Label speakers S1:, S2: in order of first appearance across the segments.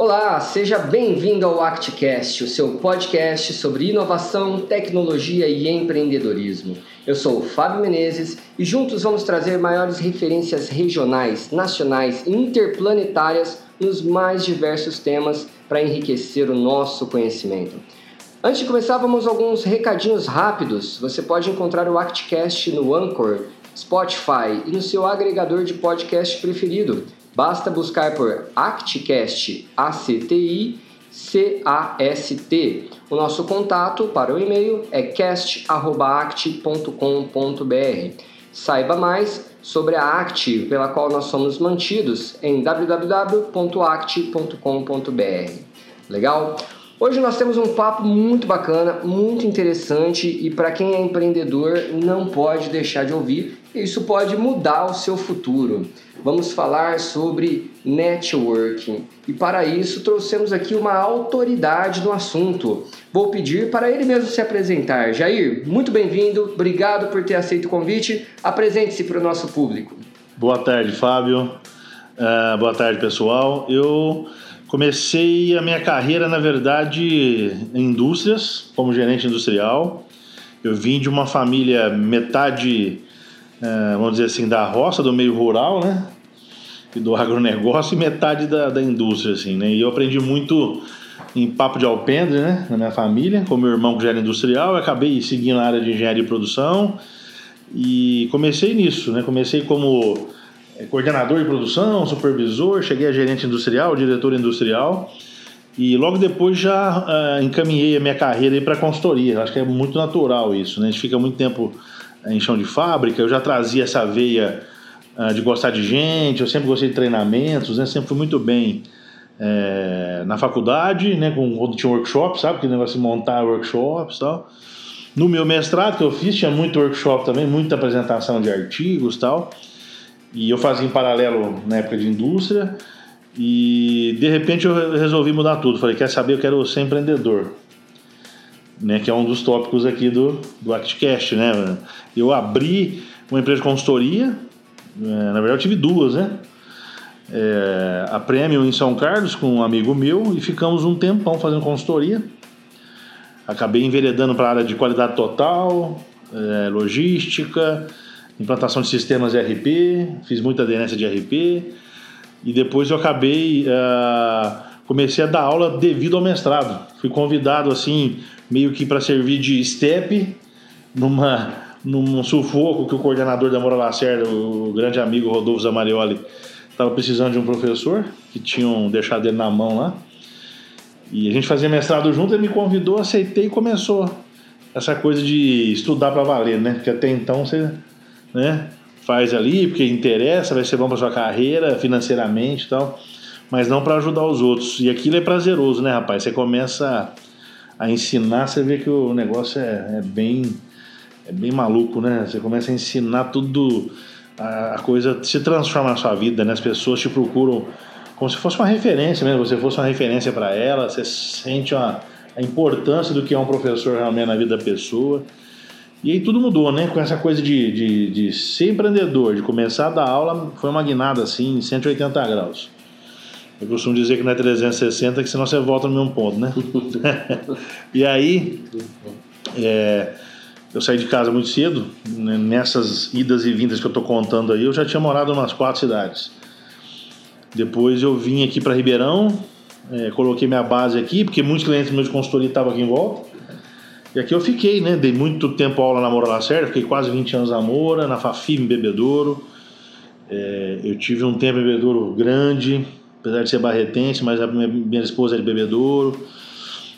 S1: Olá, seja bem-vindo ao ActCast, o seu podcast sobre inovação, tecnologia e empreendedorismo. Eu sou o Fábio Menezes e juntos vamos trazer maiores referências regionais, nacionais e interplanetárias nos mais diversos temas para enriquecer o nosso conhecimento. Antes de começar, vamos alguns recadinhos rápidos. Você pode encontrar o ActCast no Anchor, Spotify e no seu agregador de podcast preferido. Basta buscar por ActCast, A-C-T-I, C-A-S-T. O nosso contato para o e-mail é cast.act.com.br. Saiba mais sobre a Act, pela qual nós somos mantidos, em www.act.com.br. Legal? Hoje nós temos um papo muito bacana, muito interessante e para quem é empreendedor não pode deixar de ouvir. Isso pode mudar o seu futuro. Vamos falar sobre networking e para isso trouxemos aqui uma autoridade no assunto. Vou pedir para ele mesmo se apresentar. Jair, muito bem-vindo, obrigado por ter aceito o convite. Apresente-se para o nosso público.
S2: Boa tarde, Fábio. Uh, boa tarde, pessoal. Eu Comecei a minha carreira, na verdade, em indústrias, como gerente industrial. Eu vim de uma família metade, é, vamos dizer assim, da roça, do meio rural, né? E do agronegócio, e metade da, da indústria, assim, né? E eu aprendi muito em papo de alpendre, né? Na minha família, com meu irmão que já era industrial. Eu acabei seguindo a área de engenharia e produção. E comecei nisso, né? Comecei como coordenador de produção, supervisor, cheguei a gerente industrial, diretor industrial. E logo depois já uh, encaminhei a minha carreira para consultoria. Acho que é muito natural isso, né? A gente fica muito tempo eh, em chão de fábrica. Eu já trazia essa veia uh, de gostar de gente, eu sempre gostei de treinamentos, né? Sempre fui muito bem é, na faculdade, né? Com, tinha workshop, sabe? Que negócio de montar workshops e tal. No meu mestrado que eu fiz, tinha muito workshop também, muita apresentação de artigos e tal. E eu fazia em paralelo na época de indústria. E de repente eu resolvi mudar tudo. Falei, quer saber, eu quero ser empreendedor. Né, que é um dos tópicos aqui do, do ActCast, né? Eu abri uma empresa de consultoria, é, na verdade eu tive duas, né? É, a Premium em São Carlos com um amigo meu e ficamos um tempão fazendo consultoria. Acabei enveredando para a área de qualidade total, é, logística, implantação de sistemas RP, fiz muita aderência de RP e depois eu acabei uh, comecei a dar aula devido ao mestrado. Fui convidado assim meio que para servir de step numa num sufoco que o coordenador da Moura Lacerda, o grande amigo Rodolfo Zamarioli, estava precisando de um professor que tinham deixado ele na mão lá. E a gente fazia mestrado junto, ele me convidou, aceitei e começou essa coisa de estudar para valer, né? Porque até então você né? Faz ali porque interessa, vai ser bom para sua carreira financeiramente e tal, mas não para ajudar os outros. E aquilo é prazeroso, né, rapaz? Você começa a ensinar, você vê que o negócio é, é bem é bem maluco, né? Você começa a ensinar tudo, a, a coisa se transforma na sua vida, né? As pessoas te procuram como se fosse uma referência mesmo, você fosse uma referência para ela, você sente uma, a importância do que é um professor realmente na vida da pessoa. E aí tudo mudou, né? Com essa coisa de, de, de ser empreendedor, de começar a dar aula, foi uma guinada assim, 180 graus. Eu costumo dizer que não é 360, que senão você volta no mesmo ponto, né? e aí, é, eu saí de casa muito cedo, né? nessas idas e vindas que eu estou contando aí, eu já tinha morado em umas quatro cidades. Depois eu vim aqui para Ribeirão, é, coloquei minha base aqui, porque muitos clientes meus de consultoria estavam aqui em volta. E aqui eu fiquei, né? Dei muito tempo aula na Moura Lacerda, fiquei quase 20 anos na Moura, na Fafim Bebedouro. É, eu tive um tempo em Bebedouro grande, apesar de ser barretense, mas a minha, minha esposa é de Bebedouro.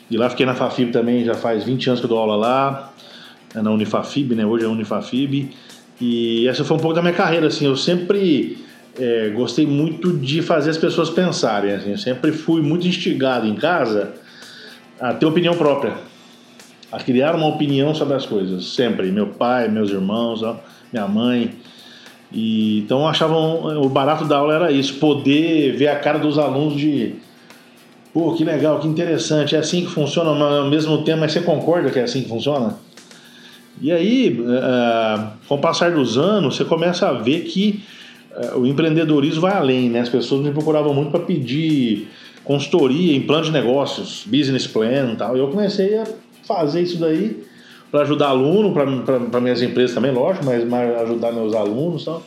S2: E lá fiquei na Fafib também, já faz 20 anos que eu dou aula lá, é na Unifafib, né? Hoje é Unifafib. E essa foi um pouco da minha carreira, assim. Eu sempre é, gostei muito de fazer as pessoas pensarem, assim. Eu sempre fui muito instigado em casa a ter opinião própria a criar uma opinião sobre as coisas, sempre. Meu pai, meus irmãos, minha mãe. E, então achavam o barato da aula era isso, poder ver a cara dos alunos de pô, que legal, que interessante, é assim que funciona, mas ao mesmo tempo, mas você concorda que é assim que funciona? E aí, uh, com o passar dos anos, você começa a ver que uh, o empreendedorismo vai além, né? As pessoas me procuravam muito para pedir consultoria em plano de negócios, business plan e tal. E eu comecei a fazer isso daí para ajudar aluno, para minhas empresas também, lógico, mas ajudar meus alunos e tal.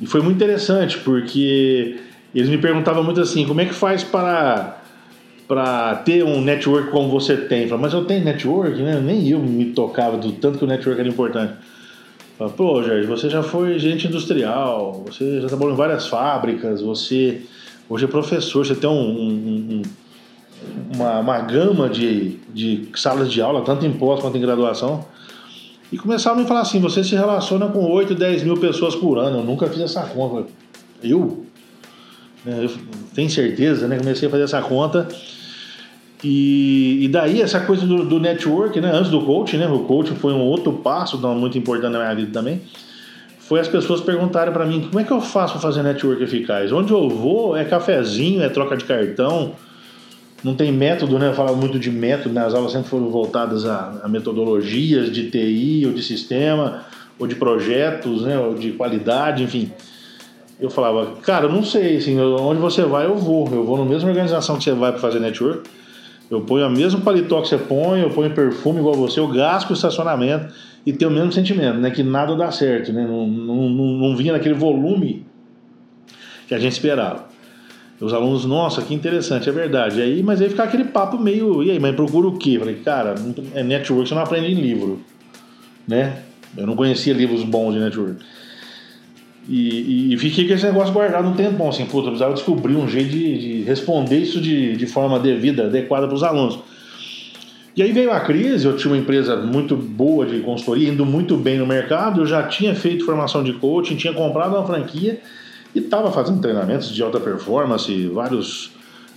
S2: E foi muito interessante, porque eles me perguntavam muito assim, como é que faz para para ter um network como você tem. Falei, mas eu tenho network, né? Nem eu me tocava do tanto que o network era importante. Falei, pô, Jorge, você já foi gerente industrial, você já trabalhou em várias fábricas, você hoje é professor, você tem um, um, uma, uma gama de, de salas de aula, tanto em pós quanto em graduação. E começaram a me falar assim: você se relaciona com 8, 10 mil pessoas por ano. Eu nunca fiz essa conta. Eu? Né, eu tenho certeza, né? Comecei a fazer essa conta. E, e daí essa coisa do, do, network, né? Antes do coach, né? O coach foi um outro passo muito importante na minha vida também. Foi as pessoas perguntarem para mim como é que eu faço para fazer network eficaz. Onde eu vou é cafezinho, é troca de cartão, não tem método, né? Falava muito de método, né? as aulas sempre foram voltadas a, a, metodologias de TI ou de sistema, ou de projetos, né? ou de qualidade, enfim. Eu falava, cara, eu não sei, assim, onde você vai, eu vou. Eu vou na mesma organização que você vai para fazer network. Eu ponho o mesmo paletó que você põe, eu ponho perfume igual você, eu gasto o estacionamento e tenho o mesmo sentimento, né? Que nada dá certo, né? Não, não, não, não vinha naquele volume que a gente esperava. Os alunos, nossa, que interessante, é verdade. Aí, mas aí fica aquele papo meio, e aí, mas procura o quê? Falei, cara, é network, você não aprende em livro, né? Eu não conhecia livros bons de network. E, e, fiquei com esse negócio guardado um tempão, assim, puta, eu precisava descobrir um jeito de, de responder isso de, de forma devida, adequada para os alunos. E aí veio a crise, eu tinha uma empresa muito boa de consultoria, indo muito bem no mercado, eu já tinha feito formação de coaching, tinha comprado uma franquia e estava fazendo treinamentos de alta performance, vários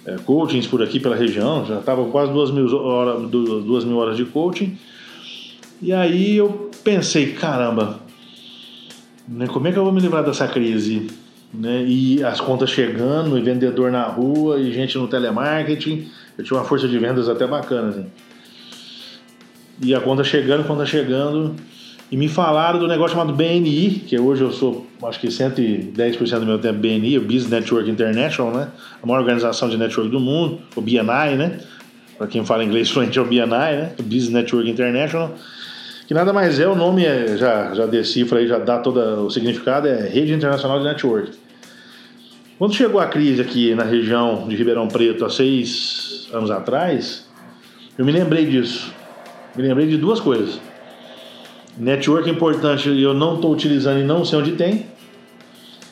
S2: é, coachings por aqui pela região, já estava quase duas mil, horas, duas mil horas de coaching. E aí eu pensei, caramba, né, como é que eu vou me livrar dessa crise? Né? E as contas chegando, e vendedor na rua, e gente no telemarketing. Eu tinha uma força de vendas até bacana. Assim. E a conta chegando, conta chegando. E me falaram do negócio chamado BNI, que hoje eu sou, acho que 110% do meu tempo BNI, o Business Network International, né? A maior organização de network do mundo, o BNI, né? Para quem fala inglês fluente é o BNI, né? O Business Network International. Que nada mais é, o nome é, já, já decifra aí, já dá todo o significado, é Rede Internacional de Network. Quando chegou a crise aqui na região de Ribeirão Preto há seis anos atrás, eu me lembrei disso. Me lembrei de duas coisas. Network importante eu não estou utilizando e não sei onde tem.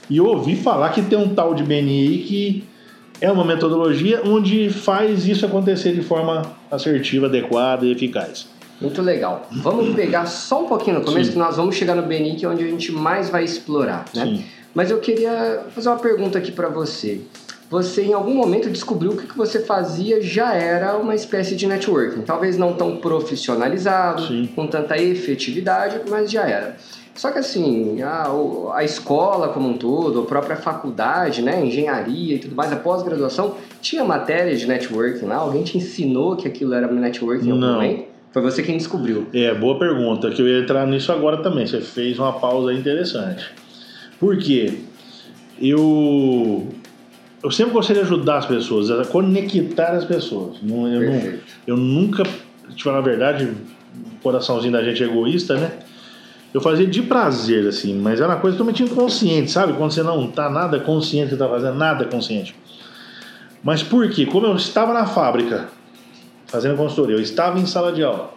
S2: E eu ouvi falar que tem um tal de BNI que é uma metodologia onde faz isso acontecer de forma assertiva, adequada e eficaz.
S1: Muito legal. Vamos pegar só um pouquinho no começo, Sim. que nós vamos chegar no BNI, que é onde a gente mais vai explorar, né? Sim. Mas eu queria fazer uma pergunta aqui para você você em algum momento descobriu que o que você fazia já era uma espécie de networking. Talvez não tão profissionalizado, Sim. com tanta efetividade, mas já era. Só que assim, a, a escola como um todo, a própria faculdade, né, engenharia e tudo mais, a pós-graduação, tinha matéria de networking lá? Alguém te ensinou que aquilo era networking em algum
S2: não.
S1: momento? Foi você quem descobriu.
S2: É, boa pergunta, que eu ia entrar nisso agora também. Você fez uma pausa interessante. Por quê? Eu eu sempre gostei de ajudar as pessoas, a conectar as pessoas. Não, eu, não, eu nunca, te falar a verdade, o coraçãozinho da gente é egoísta, né? Eu fazia de prazer, assim, mas era uma coisa totalmente inconsciente, sabe? Quando você não tá nada consciente que tá fazendo, nada consciente. Mas por quê? Como eu estava na fábrica, fazendo consultoria, eu estava em sala de aula,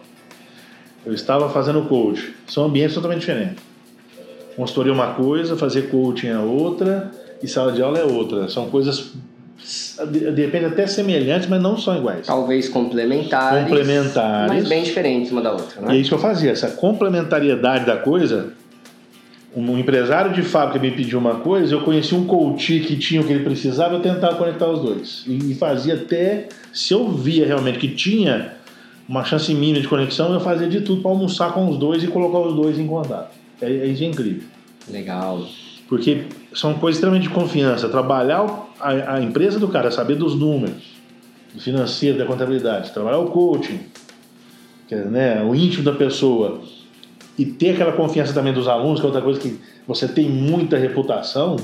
S2: eu estava fazendo coach, são ambientes totalmente diferentes. Consultoria é uma coisa, fazer coaching é outra, e sala de aula é outra. São coisas de repente até semelhantes, mas não são iguais.
S1: Talvez complementares.
S2: Complementares.
S1: Mas bem diferentes uma da outra, né?
S2: E é isso que eu fazia, essa complementariedade da coisa. Um empresário de fábrica me pediu uma coisa, eu conheci um coach que tinha o que ele precisava, eu tentava conectar os dois. E fazia até, se eu via realmente que tinha uma chance mínima de conexão, eu fazia de tudo para almoçar com os dois e colocar os dois em contato. É, é, isso é incrível.
S1: Legal.
S2: Porque são coisas extremamente de confiança. Trabalhar a, a empresa do cara, saber dos números, do financeiro, da contabilidade, trabalhar o coaching, é, né, o íntimo da pessoa, e ter aquela confiança também dos alunos, que é outra coisa que você tem muita reputação,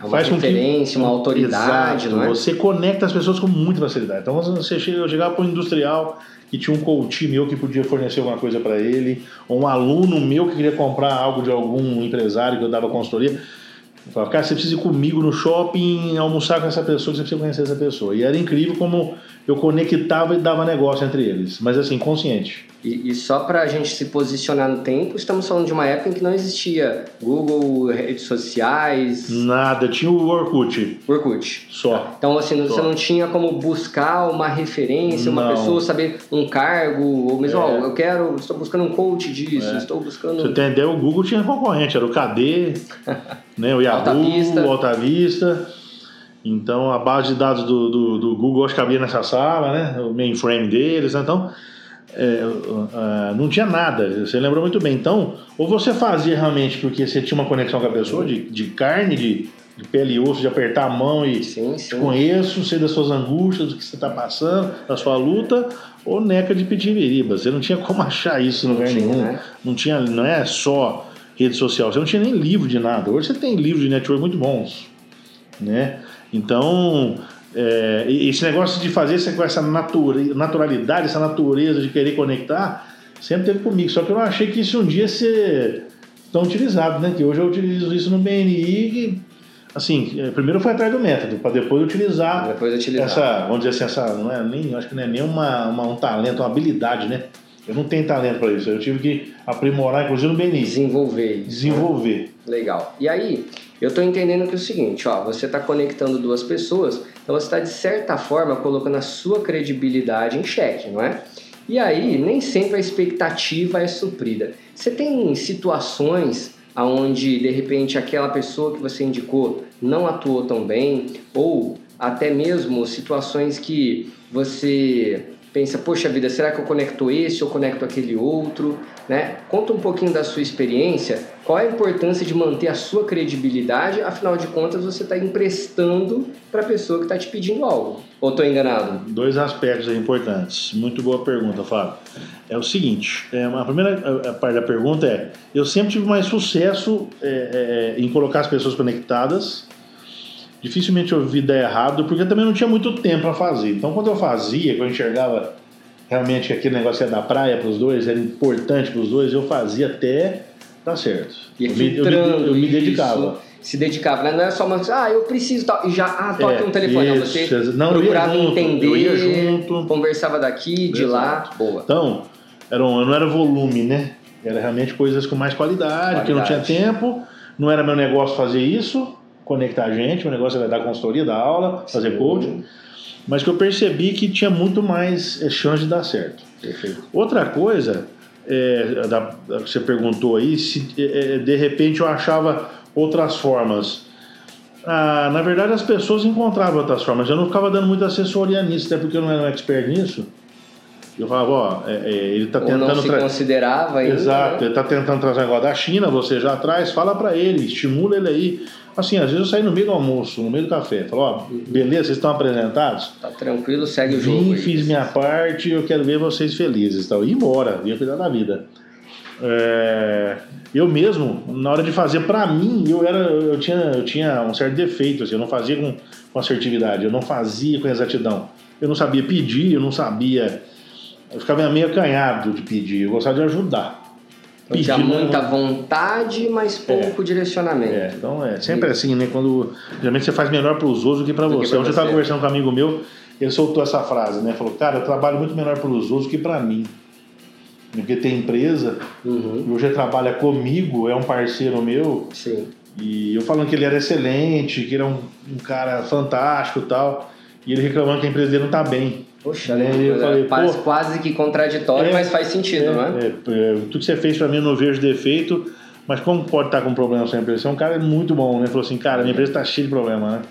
S1: uma
S2: faz com que-
S1: uma autoridade,
S2: Exato.
S1: não é?
S2: Você conecta as pessoas com muita facilidade. Então você chega, eu chegava para um industrial que tinha um coach meu que podia fornecer alguma coisa para ele, ou um aluno meu que queria comprar algo de algum empresário que eu dava consultoria. Falava, cara, você precisa ir comigo no shopping almoçar com essa pessoa, você precisa conhecer essa pessoa. E era incrível como eu conectava e dava negócio entre eles, mas assim, consciente.
S1: E, e só para a gente se posicionar no tempo, estamos falando de uma época em que não existia Google, redes sociais,
S2: Nada, tinha o Orkut
S1: Orkut.
S2: só.
S1: Então, assim,
S2: Só.
S1: você não tinha como buscar uma referência, uma
S2: Não.
S1: pessoa, saber um cargo, ou mesmo,
S2: É.
S1: ó, eu quero, estou buscando um coach disso,
S2: É.
S1: estou buscando.
S2: Você tem ideia, o Google tinha concorrente, era o KD, né, o Yahoo,
S1: Alta Vista.
S2: o Alta Vista. Então a base de dados do, do, do Google acho que cabia nessa sala, né? O mainframe deles, né? então é, uh, não tinha nada. Você lembrou muito bem. Então, ou você fazia realmente porque você tinha uma conexão com a pessoa, de, de carne, de, de pele e osso, de apertar a mão e
S1: Sim, sim.
S2: conheço, sei das suas angústias, do que você está passando, da sua luta, ou neca de pitibiriba. Você não tinha como achar isso em lugar
S1: tinha,
S2: nenhum.
S1: né?
S2: Não tinha, não é só rede social. Você não tinha nem livro de nada. Hoje você tem livros de network muito bons, né? Então, é, esse negócio de fazer com essa naturalidade, essa natureza de querer conectar, sempre teve comigo. Só que eu não achei que isso um dia ia ser tão utilizado, né? Que hoje eu utilizo isso no BNI e, assim, é, primeiro fui atrás do método, para depois utilizar
S1: Depois utilizar.
S2: essa, vamos dizer assim, essa, não é nem, acho que não é nem uma, uma- um talento, uma habilidade, né? Eu não tenho talento para isso. Eu tive que aprimorar, inclusive no BNI,
S1: Desenvolver
S2: desenvolver.
S1: Legal. E aí, eu estou entendendo que é o seguinte, ó, você está conectando duas pessoas, então você está de certa forma colocando a sua credibilidade em xeque, não é? E aí, nem sempre a expectativa é suprida. Você tem situações onde de repente aquela pessoa que você indicou não atuou tão bem, ou até mesmo situações que você pensa, poxa vida, será que eu conecto esse ou conecto aquele outro? Né? Conta um pouquinho da sua experiência, qual é a importância de manter a sua credibilidade, afinal de contas você está emprestando para a pessoa que está te pedindo algo. Ou estou enganado?
S2: Dois aspectos importantes. Muito boa pergunta, Fábio. É o seguinte, é, a primeira parte da pergunta é, eu sempre tive mais sucesso é, é, em colocar as pessoas conectadas. Dificilmente eu vi dar errado, porque também não tinha muito tempo para fazer. Então, quando eu fazia, quando eu enxergava realmente que aquele negócio ia dar praia para os dois, era importante para os dois, eu fazia até dar certo.
S1: E
S2: eu, me, eu, me, eu me
S1: isso,
S2: dedicava.
S1: se dedicava, né? Não é só uma ah, eu preciso tal, e já, ah, toque
S2: É,
S1: um telefone, não,
S2: isso,
S1: você
S2: não, eu ia
S1: procurava
S2: junto,
S1: entender,
S2: eu ia junto.
S1: conversava daqui, de lá, boa.
S2: Então, era um- não era volume, né? Era realmente coisas com mais qualidade, que eu não tinha
S1: Qualidade.
S2: tempo, não era meu negócio fazer isso, conectar gente, meu negócio era dar consultoria, dar aula, fazer coaching, mas que eu percebi que tinha muito mais eh, chance de dar certo.
S1: Perfeito.
S2: Outra coisa, é, da, você perguntou aí, se é, é, de repente eu achava outras formas. Ah, na verdade, as pessoas encontravam outras formas. Eu não ficava dando muita assessoria nisso, até porque eu não era um expert nisso. Eu falava, ó, é, é, ele está
S1: Ou não
S2: tentando
S1: se
S2: tra-
S1: considerava ainda,
S2: Exato,
S1: né?
S2: ele está tentando trazer um negócio da China, você já traz, fala para ele, estimula ele aí. Assim, às vezes eu saí no meio do almoço, no meio do café, falo, ó, beleza, vocês estão apresentados?
S1: Tá tranquilo, segue o jogo.
S2: Vim, fiz minha parte, eu quero ver vocês felizes. Tal. E embora, vinha cuidar da vida. É, eu mesmo, na hora de fazer para mim, eu era, eu tinha, eu tinha um certo defeito, assim, eu não fazia com, com assertividade, eu não fazia com exatidão. Eu não sabia pedir, eu não sabia. Eu ficava meio acanhado de pedir, eu gostava de ajudar.
S1: Então, tinha muita vontade, mas pouco direcionamento.
S2: É, então é sempre assim, né? Quando geralmente você faz melhor para os outros do que para você. Ontem eu estava conversando com um amigo meu, ele soltou essa frase, né? Falou, cara, eu trabalho muito melhor para os outros que para mim. Porque tem empresa,
S1: Uhum,
S2: e hoje ele trabalha comigo, é um parceiro meu,
S1: sim.
S2: e eu falando que ele era excelente, que ele é um, um cara fantástico e tal, e ele reclamando que a empresa dele não tá bem.
S1: Poxa,
S2: É,
S1: né?
S2: eu falei,
S1: Parece
S2: pô,
S1: quase que contraditório,
S2: é,
S1: mas faz sentido,
S2: É,
S1: não é?
S2: é, é, tudo que você fez para mim eu não vejo defeito, mas como pode estar com problema na sua empresa? Você é um cara muito bom, né? Falou assim, cara, minha empresa está cheia de problema, né?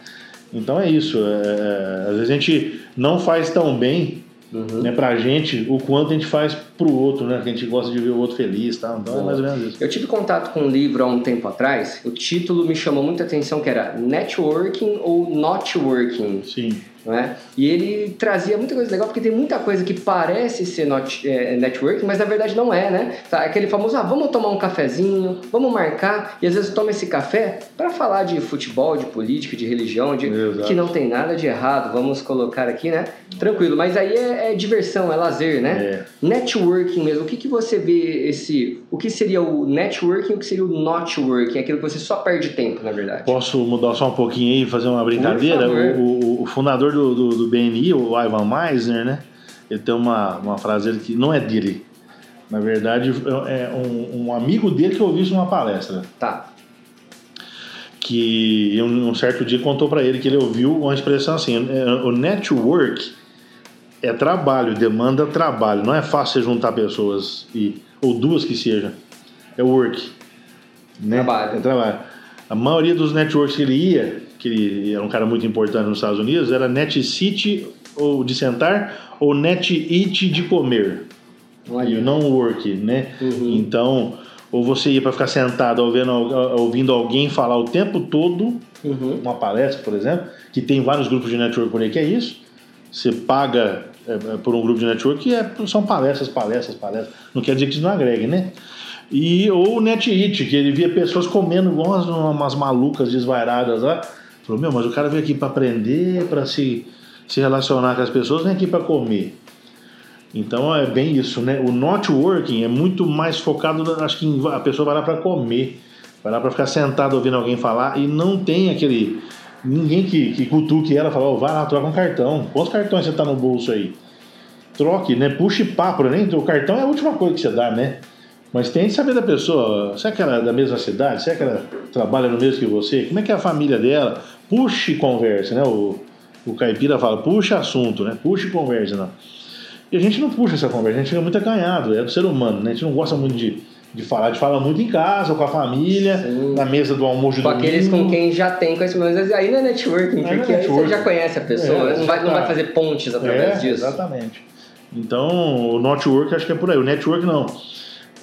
S2: Então é isso. é, às vezes a gente não faz tão bem
S1: Uhum.
S2: né, pra gente o quanto a gente faz pro outro, né? Que a gente gosta de ver o outro feliz, tá? Então é mais ou menos isso.
S1: Eu tive contato com um livro há um tempo atrás. O título me chamou muita atenção, que era Networking ou Not Working.
S2: Sim.
S1: Né? E ele trazia muita coisa legal, porque tem muita coisa que parece ser not, é, networking, mas na verdade não é, né? Tá, aquele famoso, ah, vamos tomar um cafezinho, vamos marcar, e às vezes toma esse café para falar de futebol, de política, de religião, de, que não tem nada de errado, vamos colocar aqui, né? Tranquilo, mas aí é, é diversão, é lazer, né? É. Networking mesmo, o que, que você vê esse. O que seria o networking e o que seria o not working? Aquilo que você só perde tempo, na verdade.
S2: Posso mudar só um pouquinho aí e fazer uma brincadeira? O, o, o fundador do, do, do, BNI, o Ivan Meisner, né? Ele tem uma, uma frase que não é dele. Na verdade, é um, um amigo dele que ouviu isso numa palestra.
S1: Tá.
S2: Que um, um certo dia contou para ele que ele ouviu uma expressão assim: é, o network é trabalho, demanda trabalho. Não é fácil juntar pessoas e ou duas que seja. É work.
S1: Né? Trabalho.
S2: É trabalho. A maioria dos networks que ele ia, que ele era um cara muito importante nos Estados Unidos, era Net City ou de sentar ou Net Eat de comer. Olha. E não work, né? Uhum. Então, ou você ia para ficar sentado ouvindo, ouvindo alguém falar o tempo todo, uhum. uma palestra, por exemplo, que tem vários grupos de network por aí que é isso. Você paga é, é por um grupo de network que é, são palestras, palestras, palestras. Não quer dizer que isso não agregue, né? E, ou o NetEat, que ele via pessoas comendo igual umas, umas malucas desvairadas lá. Falou, meu, mas o cara veio aqui para aprender, para se, se relacionar com as pessoas, vem aqui para comer. Então é bem isso, né? O not working é muito mais focado, acho que a pessoa vai lá para comer, vai lá para ficar sentado ouvindo alguém falar e não tem aquele ninguém que, que cutuque ela fala, oh, vai lá, troca um cartão. Quantos cartões você tá no bolso aí? Troque, né? Puxe papo, né? o cartão é a última coisa que você dá, né? Mas tem que saber da pessoa, será que ela é da mesma cidade? Será que ela trabalha no mesmo que você? Como é que é a família dela? Puxe conversa, né? O, o caipira fala, puxa assunto, né? Puxe conversa, não. E a gente não puxa essa conversa, a gente fica muito acanhado, é do ser humano, né? A gente não gosta muito de, de falar, a gente fala muito em casa, com a família, Sim. na mesa do almoço
S1: Com aqueles com quem já tem conhecimento, aí não é networking, é porque é networking. você já conhece a pessoa, é, não, vai, não vai fazer pontes através é, disso.
S2: Exatamente. Então, o network acho que é por aí. O network não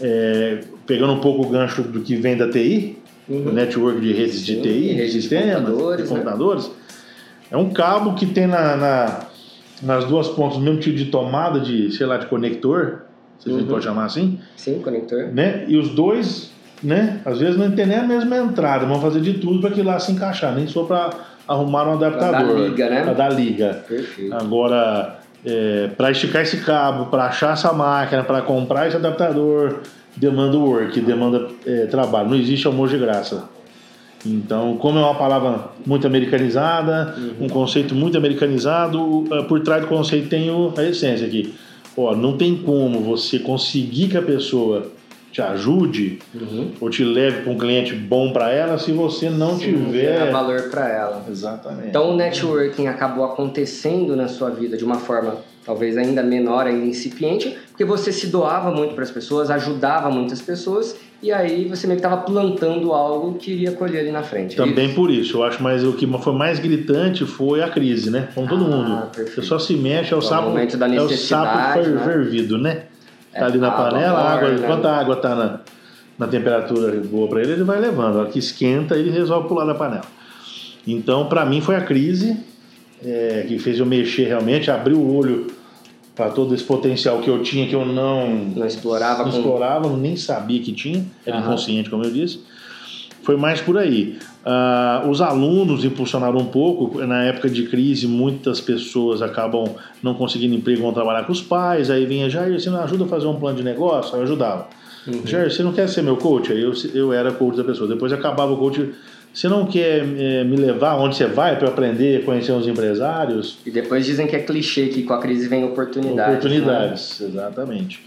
S2: é, pegando um pouco o gancho do que vem da TI, uhum. network de redes de TI, redes de sistemas, computadores, de computadores né? é um cabo que tem na, na, nas duas pontas o mesmo tipo de tomada de, sei lá, de conector, se uhum. a gente uhum. pode chamar assim.
S1: Sim, conector.
S2: Né? E os dois, né, às vezes não tem nem a mesma entrada, vão fazer de tudo para que lá se encaixar, nem só para arrumar um adaptador. Para dar
S1: liga, né?
S2: Para dar liga.
S1: Perfeito.
S2: Agora, é, para esticar esse cabo, para achar essa máquina, para comprar esse adaptador, demanda work, demanda é, trabalho. Não existe almoço de graça. Então, como é uma palavra muito americanizada, uhum. um conceito muito americanizado, é, por trás do conceito tem a essência aqui. Ó, não tem como você conseguir que a pessoa te ajude uhum. ou te leve para um cliente bom para ela se você não Sim, tiver
S1: valor para ela.
S2: Exatamente.
S1: Então o networking acabou acontecendo na sua vida de uma forma talvez ainda menor, ainda incipiente, porque você se doava muito para as pessoas, ajudava muitas pessoas e aí você meio que estava plantando algo que iria colher ali na frente.
S2: É Também isso? por isso, eu acho mais o que foi mais gritante foi a crise, né? Com todo ah, mundo. Perfeito. Você só se mexe, é o, sapo, é o sapo né? fervido, né? Tá ali na panela, a água, enquanto a água está na, na temperatura boa para ele, ele vai levando. A hora que esquenta, ele resolve pular da panela. Então, para mim, foi a crise é, que fez eu mexer realmente, abrir o olho para todo esse potencial que eu tinha, que eu não,
S1: não explorava,
S2: não
S1: com...
S2: explorava, nem sabia que tinha, era inconsciente, como eu disse. Foi mais por aí. Uh, os alunos impulsionaram um pouco. Na época de crise, muitas pessoas acabam não conseguindo emprego, vão trabalhar com os pais. Aí vinha, Jair, você não ajuda a fazer um plano de negócio? Aí eu ajudava. Uhum. Jair, você não quer ser meu coach? Aí eu, eu era coach da pessoa. Depois acabava o coach. Você não quer é, me levar onde você vai para aprender, conhecer os empresários?
S1: E depois dizem que é clichê que com a crise vem oportunidades.
S2: Oportunidades, né? exatamente.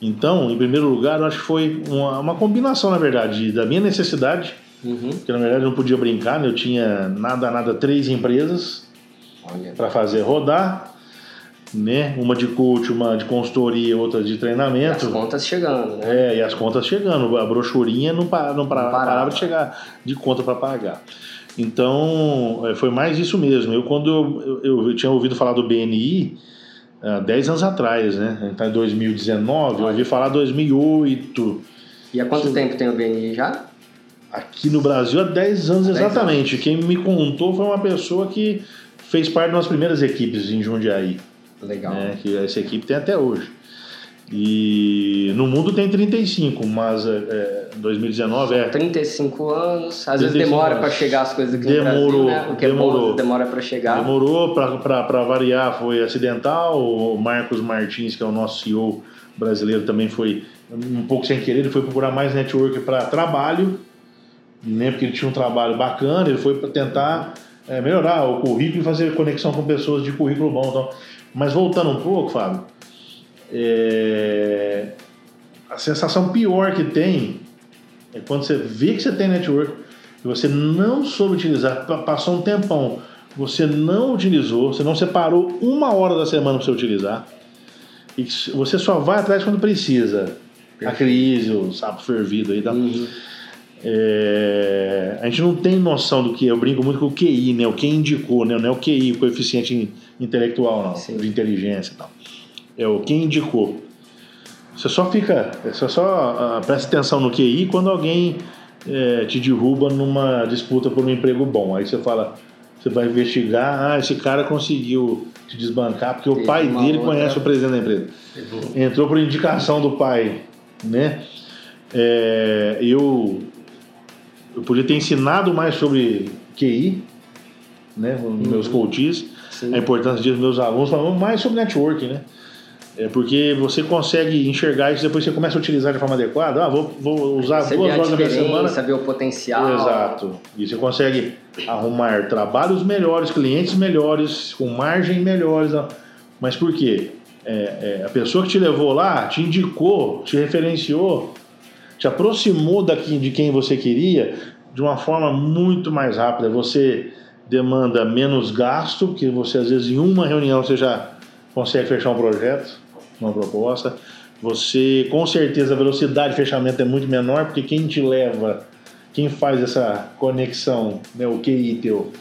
S2: Então, em primeiro lugar, eu acho que foi uma, uma combinação, na verdade, da minha necessidade Uhum. Porque na verdade eu não podia brincar, né? eu tinha nada, nada, três empresas para fazer rodar, né? Uma de coach, uma de consultoria, outra de treinamento.
S1: As contas chegando, né?
S2: É, e as contas chegando. A brochurinha não, não, não parava, parava de chegar de conta para pagar. Então, é, foi mais isso mesmo. Eu, quando eu, eu, eu, tinha ouvido falar do BNI, há 10 anos atrás, né? A gente está em 2019, eu ouvi falar 2008.
S1: E há quanto tempo tem o BNI já?
S2: Aqui no Brasil há 10 anos
S1: 10
S2: exatamente. Quem me contou foi uma pessoa que fez parte das primeiras equipes em Jundiaí.
S1: Legal.
S2: Né? Que essa equipe tem até hoje. E no mundo tem 35, mas é, 2019 é.
S1: 35 anos, às
S2: 35
S1: vezes demora para chegar as coisas aqui
S2: Demorou,
S1: no Brasil, né? O que
S2: demorou.
S1: é bom, demora para chegar.
S2: Demorou para variar, foi acidental. O Marcos Martins, que é o nosso CEO brasileiro, também foi um pouco sem querer. Ele foi procurar mais network para trabalho, né? porque ele tinha um trabalho bacana. Ele foi para tentar é, melhorar o currículo e fazer conexão com pessoas de currículo bom. Então. Mas voltando um pouco, Fábio, é, a sensação pior que tem é quando você vê que você tem network e você não soube utilizar, pa- passou um tempão, você não utilizou, você não separou uma hora da semana para você utilizar, e você só vai atrás quando precisa. A crise, o sapo fervido aí. Tá?
S1: Uhum.
S2: É, a gente não tem noção do que eu brinco muito com o QI, né? O que indicou, né? Não é o QI, o coeficiente in- intelectual, não,
S1: Sim.
S2: de inteligência e tal. É o que indicou. Você só fica, você só ah, presta atenção no QI quando alguém é, te derruba numa disputa por um emprego bom. Aí você fala, você vai investigar, ah, esse cara conseguiu te desbancar porque o
S1: Teve
S2: pai
S1: uma
S2: dele conhece o presidente da empresa. Entrou por indicação do pai, né? É, eu, eu podia ter ensinado mais sobre QI, né? Nos meus coaches,
S1: Sim.
S2: a importância disso nos meus alunos, falando mais sobre networking, né? É porque você consegue enxergar isso depois você começa a utilizar de forma adequada. Ah, vou, vou usar
S1: Você
S2: duas horas da minha semana.
S1: vê o potencial.
S2: Exato. E você consegue arrumar trabalhos melhores, clientes melhores, com margem melhores. ó. Mas por quê? É, é, a pessoa que te levou lá te indicou, te referenciou, te aproximou daqui, de quem você queria de uma forma muito mais rápida. Você demanda menos gasto, porque você às vezes em uma reunião você já consegue fechar um projeto, uma proposta. Você, com certeza, a velocidade de fechamento é muito menor, porque quem te leva, quem faz essa conexão, né, o QI teu,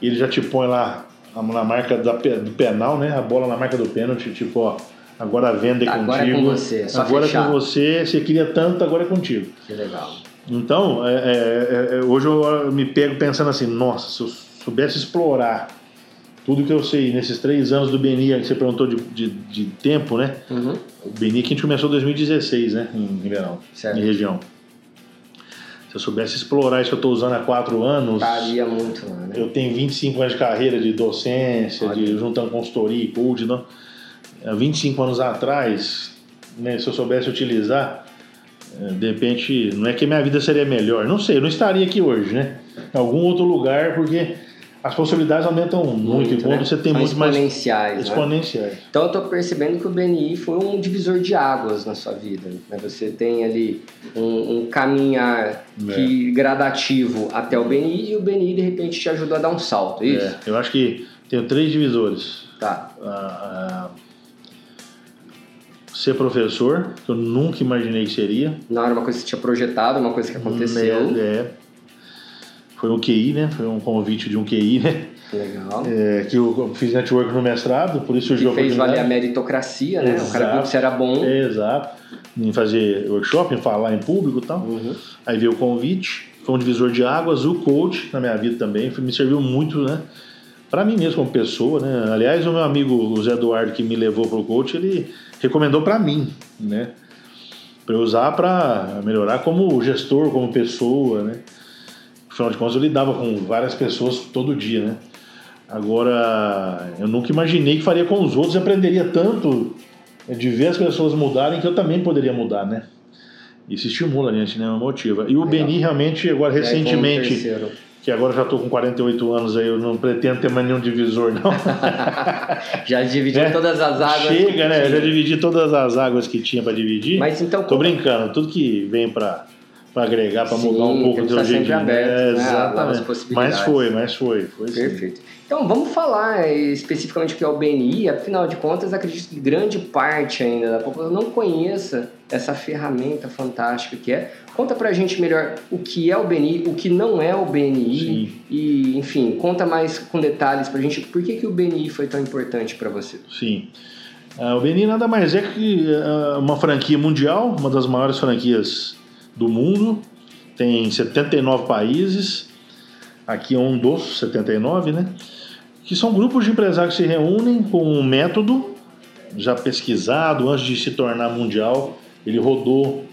S2: ele já te põe lá na marca da, do penal, né, a bola na marca do pênalti, tipo, ó, agora a venda é
S1: Tá,
S2: contigo.
S1: agora é com você, é só
S2: agora é
S1: fechar.
S2: com você, você queria tanto, agora é contigo.
S1: Que legal.
S2: Então, é, é, é, hoje eu me pego pensando assim, nossa, se eu soubesse explorar tudo que eu sei nesses três anos do BNI, que você perguntou de, de, de tempo, né?
S1: Uhum.
S2: O BNI que a gente começou em 2016, né? Em Ribeirão,
S1: Certo.
S2: em região. Se eu soubesse explorar isso que eu estou usando há quatro anos,
S1: Estaria muito né?
S2: eu tenho 25 anos de carreira de docência,
S1: Olha.
S2: de juntando consultoria e coach, não? Há 25 anos atrás, né, se eu soubesse utilizar, de repente, não é que minha vida seria melhor, não sei, eu não estaria aqui hoje, né? Em algum outro lugar, porque as possibilidades aumentam muito, e quando
S1: né?
S2: você tem
S1: São
S2: muito mais
S1: exponenciais, né?
S2: exponenciais.
S1: Então eu estou percebendo que o BNI foi um divisor de águas na sua vida. Né? Você tem ali um, um caminhar
S2: É.
S1: que, gradativo até o BNI e o BNI de repente te ajudou a dar um salto, é isso?
S2: É, eu acho que tenho três divisores.
S1: Tá.
S2: Ah, ah, ser professor, que eu nunca imaginei que seria.
S1: Não era uma coisa que você tinha projetado, uma coisa que aconteceu.
S2: É, é. Foi um QI, né? Foi um convite de um QI, né?
S1: Legal.
S2: É, que eu fiz network no mestrado, por isso surgiu
S1: que fez valer a meritocracia, né? O cara viu
S2: Exato.
S1: que você era bom.
S2: É, exato. Em fazer workshop, em falar em público e tal.
S1: Uhum.
S2: Aí veio o convite, foi um divisor de águas, o coach na minha vida também, me serviu muito, né? Para mim mesmo como pessoa, né? Aliás, o meu amigo o Zé Eduardo que me levou pro coach, ele recomendou para mim, né? Para eu usar para melhorar como gestor, como pessoa, né? Afinal de contas, eu lidava com várias pessoas todo dia, né? Agora, eu nunca imaginei que faria com os outros e aprenderia tanto de ver as pessoas mudarem que eu também poderia mudar, né? Isso estimula a gente, né? Motiva. E o
S1: Legal.
S2: Beni realmente, agora recentemente? Que agora já estou com 48 anos aí, eu não pretendo ter mais nenhum divisor, não.
S1: Já dividiu
S2: É.
S1: todas as águas.
S2: Chega, né? Eu já dividi todas as águas que tinha para dividir.
S1: Mas então,
S2: Tô brincando, tudo que vem para para agregar, para
S1: Sim,
S2: mudar um pouco o teu
S1: sempre
S2: jeitinho.
S1: aberto,
S2: é,
S1: né, a novas
S2: exatamente. Mas foi, mas foi, foi sim.
S1: Perfeito. Então vamos falar eh, especificamente o que é o BNI. Afinal de contas, acredito que grande parte ainda da população não conheça essa ferramenta fantástica que é. Conta pra gente melhor o que é o BNI, o que não é o BNI
S2: Sim.
S1: e, enfim, conta mais com detalhes pra gente por que, que o BNI foi tão importante pra você.
S2: Sim. Ah, o Beni nada mais é que ah, uma franquia mundial, uma das maiores franquias do mundo, tem 79 países, aqui é um dos 79, né? Que são grupos de empresários que se reúnem com um método já pesquisado antes de se tornar mundial. Ele rodou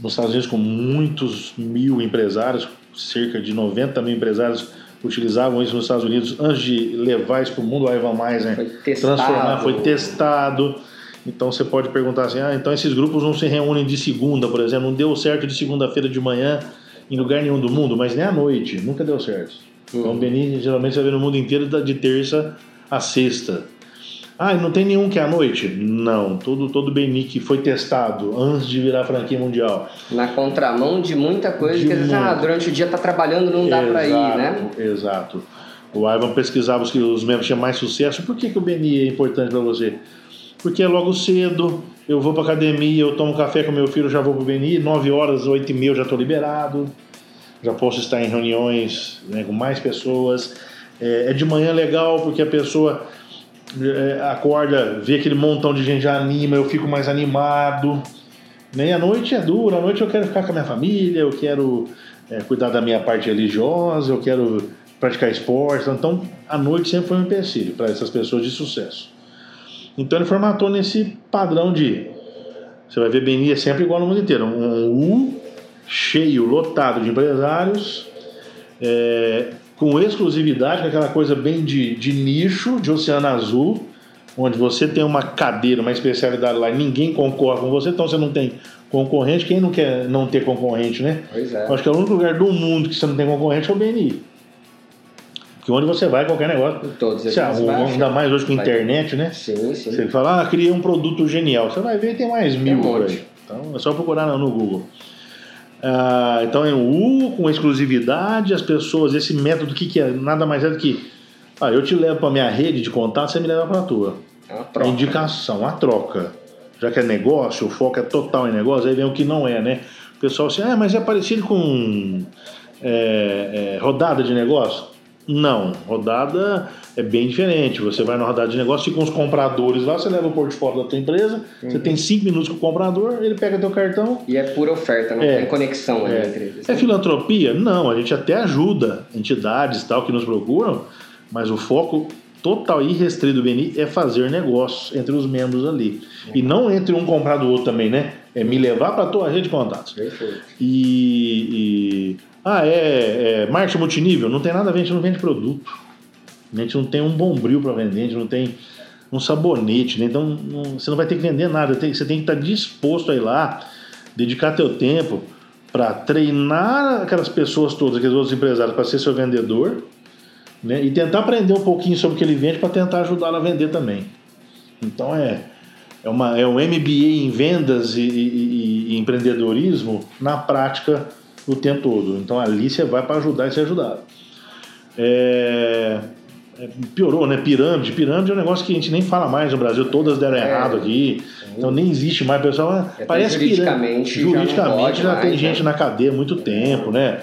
S2: nos Estados Unidos com muitos mil empresários, cerca de 90 mil empresários utilizavam isso nos Estados Unidos antes de levar isso para o mundo. O Ivan Meisner
S1: Foi testado.
S2: transformar, foi testado. Então você pode perguntar assim: ah, então esses grupos não se reúnem de segunda, por exemplo, não deu certo de segunda-feira de manhã em lugar nenhum do mundo, mas nem à noite, nunca deu certo. Então o Beni geralmente você vê no mundo inteiro da- de terça a sexta. Ah, e não tem nenhum que é à noite? Não, todo, todo Beni que foi testado antes de virar franquia mundial.
S1: Na contramão de muita coisa
S2: De
S1: que às vezes, ah, durante o dia tá trabalhando, não dá pra ir, né?
S2: Exato. O Ivan pesquisava os que os membros tinham mais sucesso. Por que, que o BNI é importante para você? Porque é logo cedo, eu vou para academia, eu tomo café com meu filho, já vou para o BNI, 9 horas, 8 e meia já estou liberado, já posso estar em reuniões né, com mais pessoas. É, é de manhã legal porque a pessoa é, acorda, vê aquele montão de gente já anima, eu fico mais animado. Nem a noite é dura, à noite eu quero ficar com a minha família, eu quero é, cuidar da minha parte religiosa, eu quero praticar esporte. Então, a noite sempre foi um empecilho para essas pessoas de sucesso. Então, ele formatou nesse padrão de. Você vai ver Beni é sempre igual no mundo inteiro: um U cheio, lotado de empresários, é, com exclusividade, com aquela coisa bem de, de nicho, de oceano azul, onde você tem uma cadeira, uma especialidade lá e ninguém concorre com você, então você não tem concorrente. Quem não quer não ter concorrente, né?
S1: Pois é.
S2: Eu acho que é o único lugar do mundo que você não tem concorrente é o BNI. Porque onde você vai, qualquer negócio.
S1: Todos
S2: Você arruma, ainda mais hoje com internet, né?
S1: Sim, sim.
S2: Você fala, ah, criei um produto genial. Você vai ver, tem mais mil por aí. Então é só procurar no, Google. Ah, então é um U com exclusividade, as pessoas, esse método, o que, que é? Nada mais é do que. Ah, eu te levo para minha rede de contato, você me leva para a tua.
S1: É uma
S2: A
S1: troca.
S2: indicação, a troca. Já que é negócio, o foco é total em negócio, aí vem o que não é, né? O pessoal assim, ah, mas é parecido com é, é, rodada de negócio? Não, rodada é bem diferente. Você vai na rodada de negócio, fica com os compradores lá, você leva o portfólio da tua empresa, você tem cinco minutos com o comprador, ele pega teu cartão.
S1: E é pura oferta, não
S2: É.
S1: tem conexão ali
S2: É,
S1: entre eles.
S2: é
S1: né?
S2: filantropia? Não, a gente até ajuda entidades tal que nos procuram, mas o foco total e restrito do BNI é fazer negócios entre os membros ali. E não entre um comprar do outro também, né? É me levar para a tua rede de contatos.
S1: Perfeito.
S2: E, e- ah, é, é marketing multinível? Não tem nada a ver, a gente não vende produto. A gente não tem um bombril para vender, a gente não tem um sabonete, né? então não- você não vai ter que vender nada. Você tem que estar disposto a ir lá, dedicar teu tempo para treinar aquelas pessoas todas, aqueles outros empresários, para ser seu vendedor, né? E tentar aprender um pouquinho sobre o que ele vende para tentar ajudá-lo a vender também. Então é, é, uma, é um MBA em vendas e- e- e empreendedorismo na prática o tempo todo. Então ali você vai para ajudar e ser ajudado. É, é, piorou, né? Pirâmide. Pirâmide é um negócio que a gente nem fala mais no Brasil, todas deram
S1: É.
S2: errado aqui. Então nem existe mais. Pessoal ah,
S1: Até
S2: parece
S1: juridicamente já
S2: pirâmide. Juridicamente
S1: pode
S2: já tem
S1: mais,
S2: gente
S1: né?
S2: na cadeia há muito tempo, né?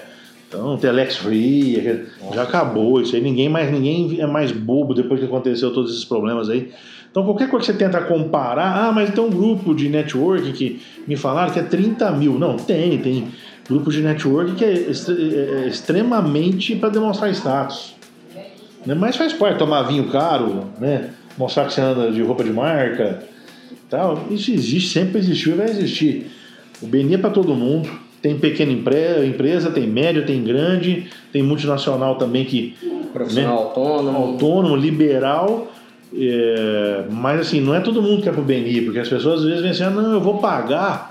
S2: Então, Telex Free, já acabou isso aí. Ninguém mais, ninguém é mais bobo depois que aconteceu todos esses problemas aí. Então, qualquer coisa que você tenta comparar, ah, mas tem um grupo de network que me falaram que é 30 mil. Não, tem, tem grupo de network que é, extre- é extremamente para demonstrar status. Né? Mas faz parte, tomar vinho caro, né? mostrar que você anda de roupa de marca. Tal. Isso existe, sempre existiu e vai existir. O BNI é para todo mundo. Tem pequena empre- empresa, tem média, tem grande, tem multinacional também que
S1: Profissional
S2: né?
S1: autônomo.
S2: autônomo, liberal. é, mas assim, não é todo mundo que é pro BNI, porque as pessoas às vezes vêm assim, ah, não, eu vou pagar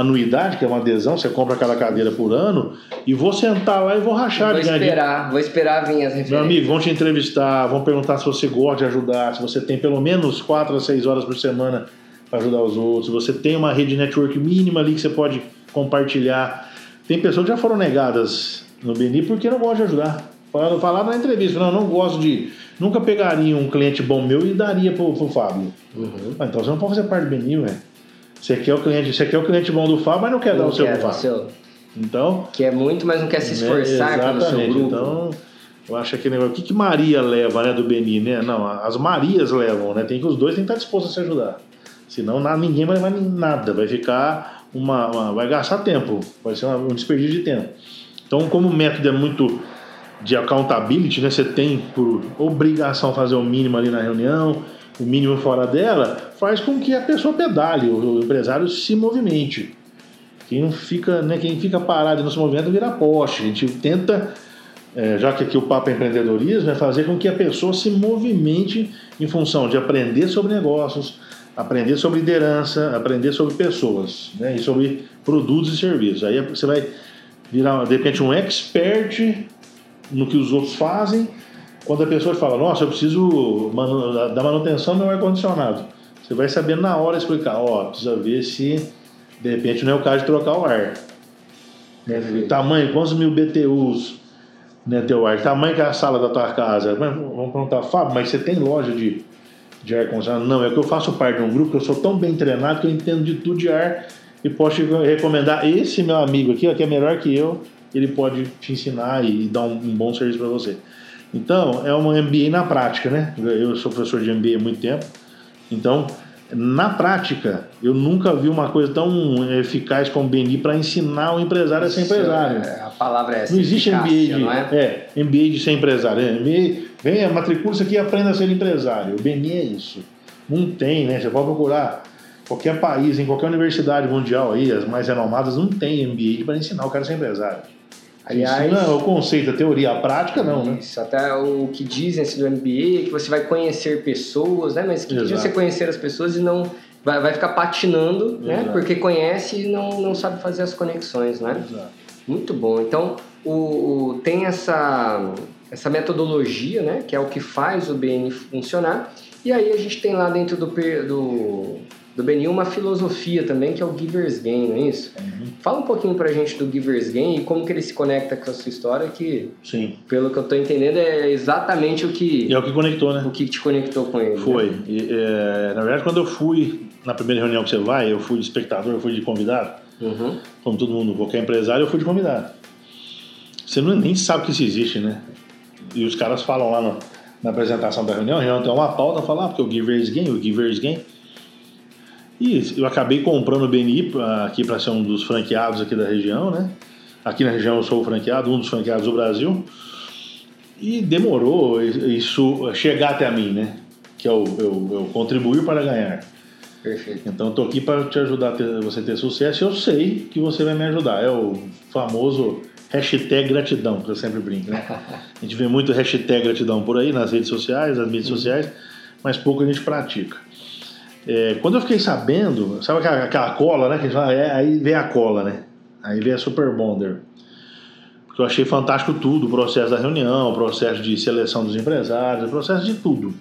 S2: anuidade, que é uma adesão, você compra cada cadeira por ano, e vou sentar lá e vou rachar
S1: Vou
S2: de ganhar dinheiro.
S1: esperar, vou esperar vir as
S2: Meu
S1: referências.
S2: amigo, vão te entrevistar, vão perguntar se você gosta de ajudar, se você tem pelo menos 4 a 6 horas por semana para ajudar os outros, se você tem uma rede network mínima ali que você pode compartilhar. Tem pessoas que já foram negadas no BNI porque não gostam de ajudar. Falaram, falaram na entrevista, não, não gosto de. Nunca pegaria um cliente bom meu e daria pro, pro Fábio.
S1: Uhum.
S2: Ah, então você não pode fazer parte do BNI, velho. Você quer o cliente, você quer o cliente bom do Fábio, mas não quer dar
S1: Não
S2: o seu
S1: quer, seu-
S2: Então,
S1: Quer muito, mas não quer se
S2: né?
S1: esforçar pelo seu grupo.
S2: Então, eu acho que negócio. O que, que Maria leva, né, do Beni, né? Não, as Marias levam, né? Tem que os dois têm que estar dispostos a se ajudar. Senão nada, ninguém vai levar nada, vai ficar uma, uma, vai gastar tempo, vai ser um desperdício de tempo. Então, como o método é muito de accountability, né? Você tem por obrigação fazer o mínimo ali na reunião, o mínimo fora dela, faz com que a pessoa pedale, o empresário se movimente. Quem não fica, né, quem fica parado nesse movimento vira poste. A gente tenta, é, já que aqui o papo é empreendedorismo, é fazer com que a pessoa se movimente em função de aprender sobre negócios, aprender sobre liderança, aprender sobre pessoas, né, e sobre produtos e serviços. Aí você vai virar, de repente, um expert no que os outros fazem. Quando a pessoa fala, nossa, eu preciso da manutenção do meu ar-condicionado. Você vai saber na hora explicar, ó, oh, precisa ver se de repente não é o caso de trocar o ar. Né? Tamanho, quantos mil BTUs né, teu ar? Tamanho que é a sala da tua casa. Vamos perguntar, Fábio, mas você tem loja de, de ar-condicionado? Não, é que eu faço parte de um grupo que eu sou tão bem treinado que eu entendo de tudo de ar e posso te recomendar esse meu amigo aqui, ó, que é melhor que eu, ele pode te ensinar e dar um, um bom serviço para você. Então, é uma MBA na prática, né? Eu sou professor de MBA há muito tempo, então na prática, eu nunca vi uma coisa tão eficaz como o BNI para ensinar o empresário a ser empresário.
S1: É, a palavra é essa.
S2: Não existe MBA de, é? é? MBA de ser empresário. É, MBA, venha, matricule-se aqui e aprenda a ser empresário. O BNI é isso. Não tem, né? Você pode procurar qualquer país, em qualquer universidade mundial aí, as mais renomadas, não tem MBA para ensinar o cara a ser empresário. Aliás, Ensina o conceito, a teoria, a prática não, né?
S1: Isso, até o que dizem assim, do MBA, que você vai conhecer pessoas, né? Mas que adianta você conhecer as pessoas e não vai, vai ficar patinando, né? Exato. né? Porque conhece e não, não sabe fazer as conexões, né? Exato. Muito bom. Então, o, o, tem essa, essa metodologia, né? Que é o que faz o BN funcionar. E aí a gente tem lá dentro do, do do Benil uma filosofia também que é o Giver's Gain, não é isso? Uhum. Fala um pouquinho pra gente do Giver's Gain e como que ele se conecta com a sua história, que,
S2: Sim.
S1: pelo que eu tô entendendo, é exatamente o que...
S2: É o que conectou, né?
S1: O que te conectou com ele.
S2: Foi.
S1: Né?
S2: E, é, na verdade, quando eu fui, na primeira reunião que você vai, eu fui de espectador, eu fui de convidado, uhum. como todo mundo, qualquer empresário, eu fui de convidado. Você não, nem sabe que isso existe, né? E os caras falam lá no, na apresentação da reunião, a reunião tem uma pauta, falar ah, porque o Giver's Gain, o Giver's Gain e eu acabei comprando o BNI aqui para ser um dos franqueados aqui da região, né? Aqui na região eu sou o franqueado, um dos franqueados do Brasil. E demorou isso chegar até a mim, né? Que é o eu, eu contribuir para ganhar.
S1: Perfeito.
S2: Então estou aqui para te ajudar a ter, você ter sucesso. Eu sei que você vai me ajudar. É o famoso hashtag gratidão, que eu sempre brinco, né? A gente vê muito hashtag gratidão por aí nas redes sociais, nas mídias sociais, mas pouco a gente pratica. É, quando eu fiquei sabendo, sabe aquela, aquela cola, né? Que fala, é, aí vem a cola, né? Aí vem a Super Bonder. Porque eu achei fantástico tudo, o processo da reunião, o processo de seleção dos empresários, o processo de tudo.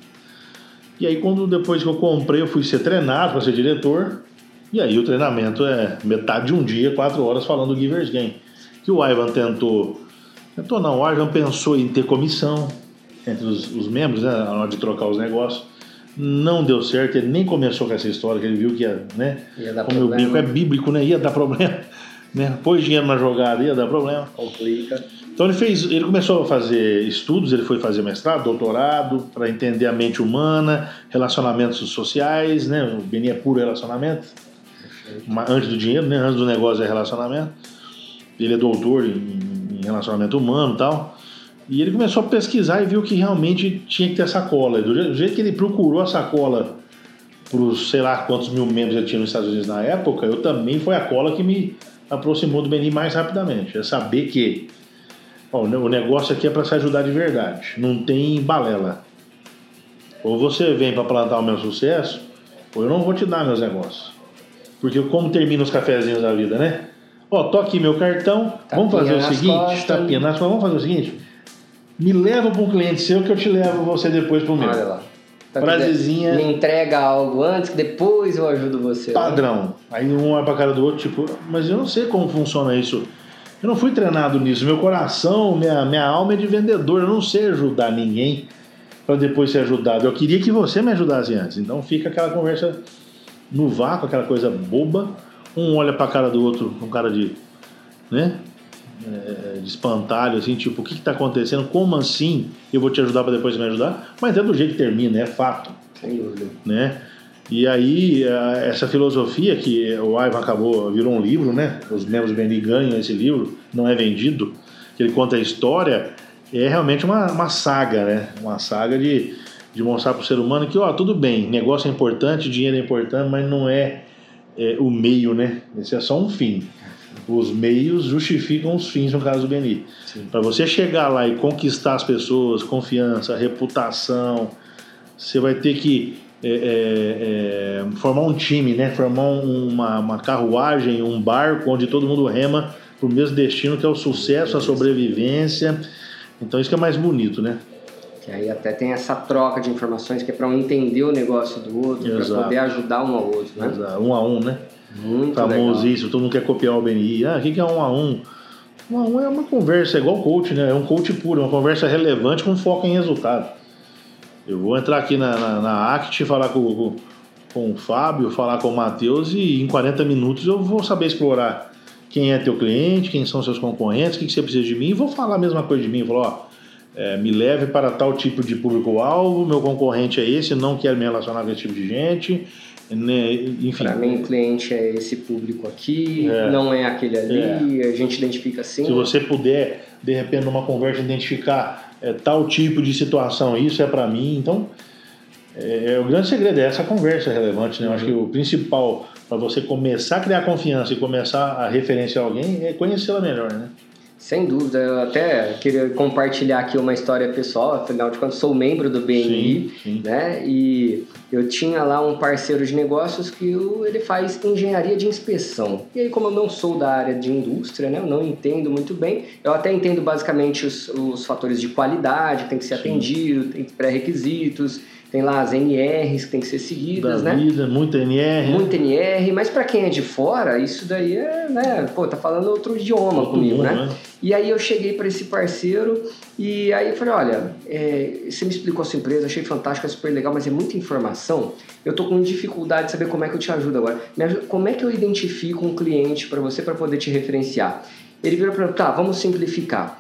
S2: E aí quando depois que eu comprei, eu fui ser treinado para ser diretor. E aí o treinamento é metade de um dia, quatro horas falando do Givers Game. Que o Ivan tentou. Tentou não, o Ivan pensou em ter comissão entre os, os membros, né? Na hora de trocar os negócios não deu certo, ele nem começou com essa história, que ele viu que ia, né?
S1: Ia dar
S2: como
S1: problema.
S2: eu brinco, é bíblico, né? Ia dar problema. Né? Pôs dinheiro na jogada, ia dar problema.
S1: Complica.
S2: Então ele fez, ele começou a fazer estudos, ele foi fazer mestrado, doutorado, para entender a mente humana, relacionamentos sociais, né? O Beni é puro relacionamento. Antes do dinheiro, né? Antes do negócio é relacionamento. Ele é doutor em, em relacionamento humano e tal. E ele começou a pesquisar e viu que realmente tinha que ter sacola. Do jeito que ele procurou a sacola para os sei lá quantos mil membros ele tinha nos Estados Unidos na época, eu também foi a cola que me aproximou do Benin mais rapidamente. É saber que ó, o negócio aqui é para se ajudar de verdade, não tem balela. Ou você vem para plantar o meu sucesso, ou eu não vou te dar meus negócios. Porque como termina os cafezinhos da vida, né? Ó, tô aqui meu cartão, vamos fazer o seguinte, tapinha nas vamos fazer o seguinte, me leva para um cliente seu que eu te levo você depois para o meu.
S1: Olha lá.
S2: Tá Frasezinha.
S1: Me entrega algo antes, que depois eu ajudo você. Né?
S2: Padrão. Né? Aí um olha para a cara do outro, tipo, mas eu não sei como funciona isso. Eu não fui treinado nisso. Meu coração, minha, minha alma é de vendedor. Eu não sei ajudar ninguém para depois ser ajudado. Eu queria que você me ajudasse antes. Então fica aquela conversa no vácuo, aquela coisa boba. Um olha para a cara do outro com cara de. né? É, de espantalho, assim, tipo, o que está acontecendo? Como assim eu vou te ajudar para depois me ajudar? Mas é do jeito que termina, é fato.
S1: Sem dúvida.
S2: Né? E aí, essa filosofia que o Ivan acabou, virou um livro, né? Os membros do BNI ganham esse livro, não é vendido, que ele conta a história, é realmente uma, uma saga, né? Uma saga de, de mostrar para o ser humano que, ó, tudo bem, negócio é importante, dinheiro é importante, mas não é, é o meio, né? Esse é só um fim. Os meios justificam os fins, no caso do BNI. Para você chegar lá e conquistar as pessoas, confiança, reputação, você vai ter que é, é, é, formar um time, né? Formar uma, uma carruagem, um barco onde todo mundo rema para o mesmo destino que é o sucesso, a sobrevivência. Então isso que é mais bonito, né?
S1: Que aí até tem essa troca de informações que é para um entender o negócio do outro, para poder ajudar um ao outro, né?
S2: Exato. Um a um, né?
S1: Muito
S2: Famoso
S1: legal.
S2: isso, todo mundo quer copiar o BNI. Ah, o que é um a um? Um a um é uma conversa, é igual coach, né? É um coach puro, uma conversa relevante com foco em resultado. Eu vou entrar aqui na, na, na ACT, falar com, com, com, o Fábio, falar com o Matheus e em 40 minutos eu vou saber explorar quem é teu cliente, quem são seus concorrentes, o que, que você precisa de mim e vou falar a mesma coisa de mim. Vou falar, ó, é, me leve para tal tipo de público-alvo, meu concorrente é esse, não quero me relacionar com esse tipo de gente. Né? Enfim.
S1: Para mim, o cliente é esse público aqui, é. não é aquele ali, é. a gente identifica assim.
S2: Se você puder, de repente, numa conversa, identificar é, tal tipo de situação, isso é para mim. Então, é, é, o grande segredo é essa conversa relevante. Né? Eu acho que o principal para você começar a criar confiança e começar a referenciar alguém é conhecê-la melhor, né?
S1: Sem dúvida, eu até queria compartilhar aqui uma história pessoal, afinal de contas sou membro do BNI, sim, sim. né? E eu tinha lá um parceiro de negócios que ele faz engenharia de inspeção. E aí, como eu não sou da área de indústria, né? Eu não entendo muito bem, eu até entendo basicamente os, os fatores de qualidade tem que ser sim. atendido, tem pré-requisitos, tem lá as NRs que tem que ser seguidas,
S2: da
S1: né?
S2: Vida, muita NR.
S1: Muita NR, mas para quem é de fora, isso daí é, né? Pô, tá falando outro idioma outro comigo, né? né? E aí eu cheguei para esse parceiro e aí eu falei, olha, é, você me explicou a sua empresa, achei fantástica, super legal, mas é muita informação. Eu tô com dificuldade de saber como é que eu te ajudo agora. Ajuda, como é que eu identifico um cliente para você para poder te referenciar? Ele virou para mim, tá, vamos simplificar.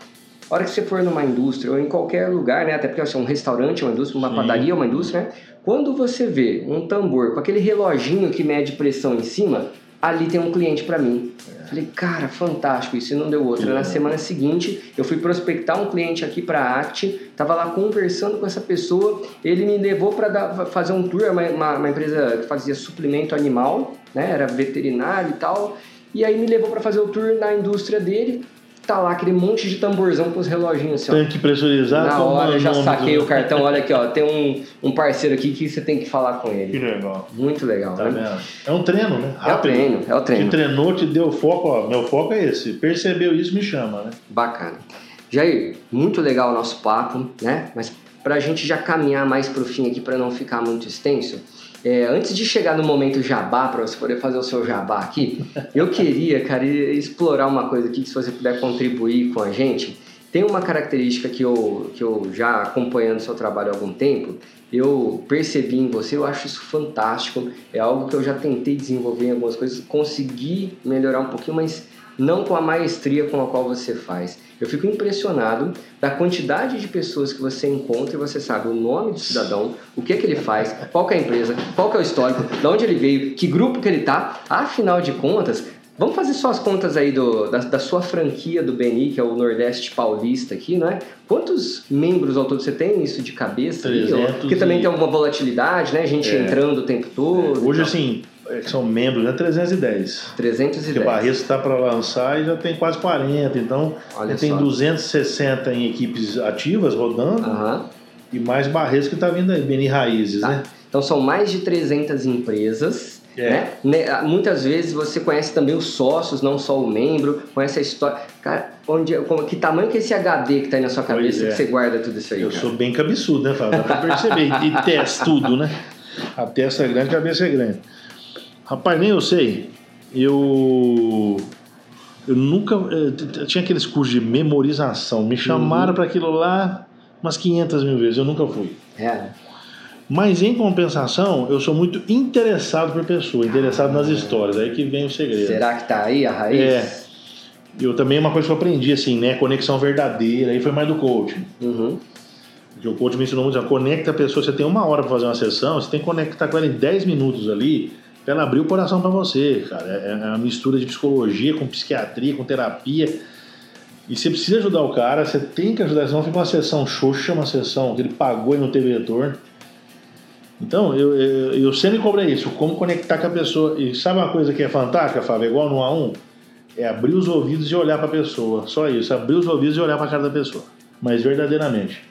S1: A hora que você for numa indústria ou em qualquer lugar, né? Até porque assim, um restaurante é uma indústria, uma Sim. padaria é uma indústria, né? Quando você vê um tambor com aquele reloginho que mede pressão em cima, ali tem um cliente para mim. Falei, cara, fantástico, isso não deu outra. Na semana seguinte, eu fui prospectar um cliente aqui para a ACT, tava lá conversando com essa pessoa, ele me levou para fazer um tour, uma, uma, uma, empresa que fazia suplemento animal, né? Era veterinário e tal. E aí me levou para fazer o tour na indústria dele tá lá aquele monte de tamborzão com os reloginhos assim, ó.
S2: Tanque pressurizado.
S1: Na hora eu já saquei do... o cartão, olha aqui, ó, tem um, um parceiro aqui que você tem que falar com ele.
S2: Que legal.
S1: Muito legal,
S2: tá né? Vendo? É um treino, né?
S1: Rápido. É o treino, é o treino.
S2: Te treinou, te deu foco, ó, meu foco é esse. Percebeu isso, me chama, né?
S1: Bacana. Jair, muito legal o nosso papo, né? Mas pra gente já caminhar mais pro fim aqui, para não ficar muito extenso, é, antes de chegar no momento jabá, para você poder fazer o seu jabá aqui, eu queria, cara, explorar uma coisa aqui que se você puder contribuir com a gente. Tem uma característica que eu, que eu já acompanhando seu trabalho há algum tempo, eu percebi em você, eu acho isso fantástico. É algo que eu já tentei desenvolver em algumas coisas, consegui melhorar um pouquinho, mas não com a maestria com a qual você faz. Eu fico impressionado da quantidade de pessoas que você encontra e você sabe o nome do cidadão, o que é que ele faz, qual é a empresa, qual é o histórico, de onde ele veio, que grupo que ele tá. Afinal de contas, vamos fazer só as contas aí do, da, da sua franquia do BNI, que é o Nordeste Paulista aqui, não é? Quantos membros ao todo você tem isso de cabeça?
S2: 300
S1: Porque também tem alguma volatilidade, né? Gente é. entrando o tempo todo.
S2: É. Hoje, assim, é são membros, né? 310.
S1: 310.
S2: Porque Barreto está para lançar e já tem quase 40. Então, tem só. 260 em equipes ativas rodando.
S1: Uhum.
S2: E mais Barretos que está vindo aí, Beni Raízes, tá. né?
S1: Então, são mais de 300 empresas. É. Né? né? Muitas vezes você conhece também os sócios, não só o membro, conhece a história. Cara, onde, como, que tamanho que é esse HD que está aí na sua cabeça é. que você guarda tudo isso aí?
S2: Eu
S1: cara?
S2: sou bem cabeçudo, né, Fábio? Dá para perceber. e testa tudo, né? A testa é grande, a cabeça é grande. Rapaz, nem eu sei. Eu. Eu nunca. Eu tinha aqueles cursos de memorização. Me chamaram uhum. para aquilo lá umas 500 mil vezes. Eu nunca fui.
S1: É.
S2: Mas em compensação, eu sou muito interessado por pessoa, interessado ah, nas histórias. Aí que vem o segredo.
S1: Será que tá aí a raiz?
S2: É. Eu também, uma coisa que eu aprendi, assim, né? Conexão verdadeira. Aí foi mais do coaching.
S1: Uhum.
S2: que o coach me ensinou muito, conecta a pessoa, você tem uma hora para fazer uma sessão, você tem que conectar com ela em 10 minutos ali, ela abrir o coração para você, cara. É, é uma mistura de psicologia com psiquiatria, com terapia. E você precisa ajudar o cara, você tem que ajudar, senão fica uma sessão xoxa, uma sessão que ele pagou e não teve retorno. Então, eu, eu, eu sempre cobrei isso, como conectar com a pessoa. E sabe uma coisa que é fantástica, Fábio? É igual no A1? É abrir os ouvidos e olhar para a pessoa. Só isso, abrir os ouvidos e olhar para a cara da pessoa. Mas verdadeiramente.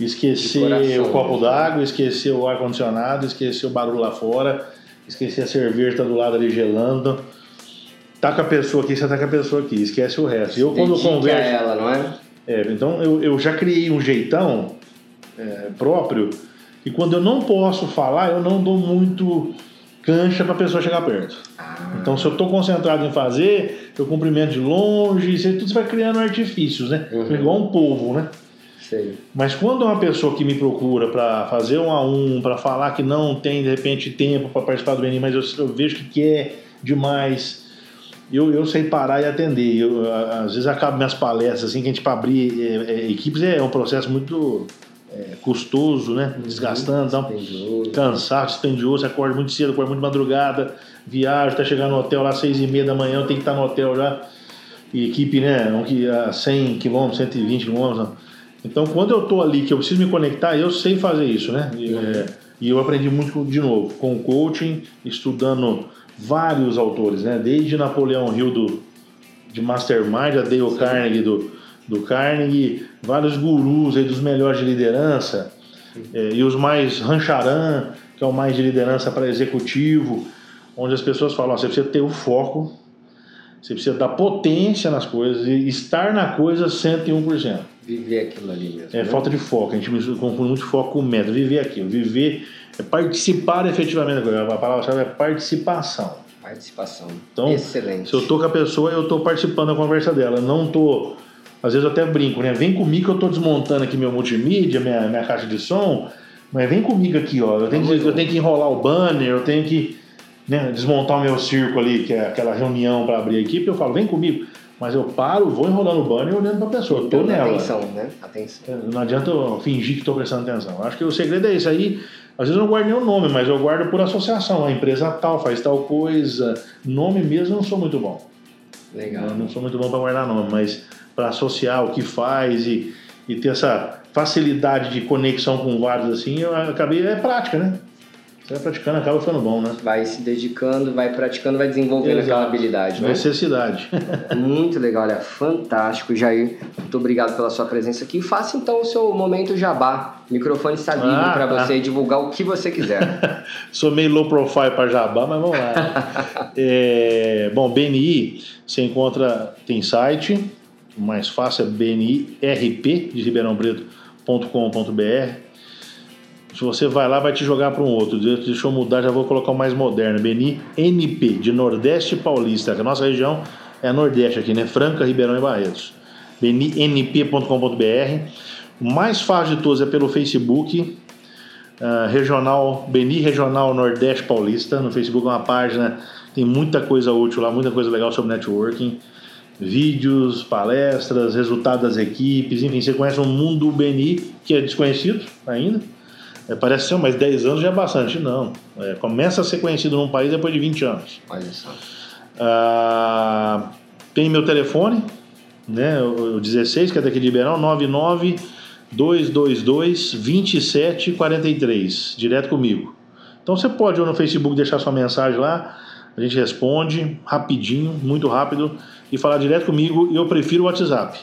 S2: Esquecer coração, o copo d'água, esquecer o ar-condicionado, esquecer o barulho lá fora, esquecer a cerveja tá do lado ali gelando. Tá com a pessoa aqui, você tá com a pessoa aqui, esquece o resto. Eu quando converso.
S1: ela, não é?
S2: É, então eu, eu já criei um jeitão é, próprio e quando eu não posso falar, eu não dou muito cancha para a pessoa chegar perto. Ah. Então, se eu estou concentrado em fazer, eu cumprimento de longe, tudo você vai criando artifícios, né? Uhum. Igual um povo, né?
S1: Sei.
S2: Mas quando é uma pessoa que me procura para fazer um a um, para falar que não tem de repente tempo para participar do Benin, mas eu, eu, vejo que quer demais, eu, eu sei parar e atender. Eu, às vezes acabo minhas palestras assim, que a gente para abrir é, é, equipes é um processo muito é, custoso, né? Uhum. Desgastando, então, cansado, dispendioso, acorda muito cedo, acorda muito de madrugada, viaja, tá chegando no hotel lá às seis e meia da manhã, tem que estar no hotel já. E equipe, né? A 100 km, 120 km. Então, quando eu tô ali, que eu preciso me conectar, eu sei fazer isso, né? E, é, e eu aprendi muito, de novo, com o coaching, estudando vários autores, né? Desde Napoleão Hill do, de Mastermind, a Dale Carnegie do do Carnegie, vários gurus aí dos melhores de liderança, é, e os mais Rancharan, que é o mais de liderança para executivo, onde as pessoas falam: você precisa ter o foco, você precisa dar potência nas coisas e estar na coisa 101%.
S1: Viver aquilo ali mesmo.
S2: É né? falta de foco, a gente confunde muito foco com meta. Viver aquilo, viver é participar efetivamente da coisa. A palavra é participação.
S1: Participação.
S2: Então, Excelente. se eu estou com a pessoa, eu estou participando da conversa dela. Não estou às vezes eu até brinco, né? Vem comigo que eu estou desmontando aqui meu multimídia, minha, minha caixa de som, mas vem comigo aqui, ó. Eu tenho, que, eu tenho que enrolar o banner, eu tenho que né, desmontar o meu circo ali, que é aquela reunião para abrir a equipe. Eu falo, vem comigo. Mas eu paro, vou enrolando o banner e olhando para a pessoa. Estou nela.
S1: Atenção, né? Atenção.
S2: É, não adianta eu fingir que estou prestando atenção. Acho que o segredo é isso aí. Às vezes eu não guardo nem o nome, mas eu guardo por associação. A empresa tal faz tal coisa. Nome mesmo eu não sou muito bom.
S1: Legal.
S2: Eu não sou muito bom para guardar nome, mas para associar o que faz e, e ter essa facilidade de conexão com vários assim, eu acabei, é prática, né? Vai praticando, acaba ficando bom, né?
S1: Vai se dedicando, vai praticando, vai desenvolvendo Exato. aquela habilidade. Né?
S2: Necessidade.
S1: Muito legal, olha, fantástico, Jair. Muito obrigado pela sua presença aqui. Faça então o seu momento jabá. O microfone está livre ah, para tá. você divulgar o que você quiser.
S2: Sou meio low profile para jabá, mas vamos lá. é, bom, BNI, você encontra, tem site, o mais fácil é bnirp de Ribeirão Preto.com.br. Se você vai lá, vai te jogar para um outro. Deixa eu mudar, já vou colocar o mais moderno. BNNP, de Nordeste Paulista. A nossa região é Nordeste aqui, né? Franca, Ribeirão e Barretos. bnip.com.br. O mais fácil de todos é pelo Facebook. Uh, regional, Beni Regional Nordeste Paulista. No Facebook é uma página, tem muita coisa útil lá, muita coisa legal sobre networking vídeos, palestras, resultados das equipes, enfim, você conhece um mundo BNI que é desconhecido ainda. É, parece ser, mas 10 anos já é bastante. Não. É, começa a ser conhecido num país depois de 20 anos.
S1: Olha só.
S2: Ah, tem meu telefone, né, o 16, que é daqui de Ribeirão, 99 222 2743, direto comigo. Então você pode ou no Facebook deixar sua mensagem lá, a gente responde rapidinho, muito rápido, e falar direto comigo. E eu prefiro o WhatsApp.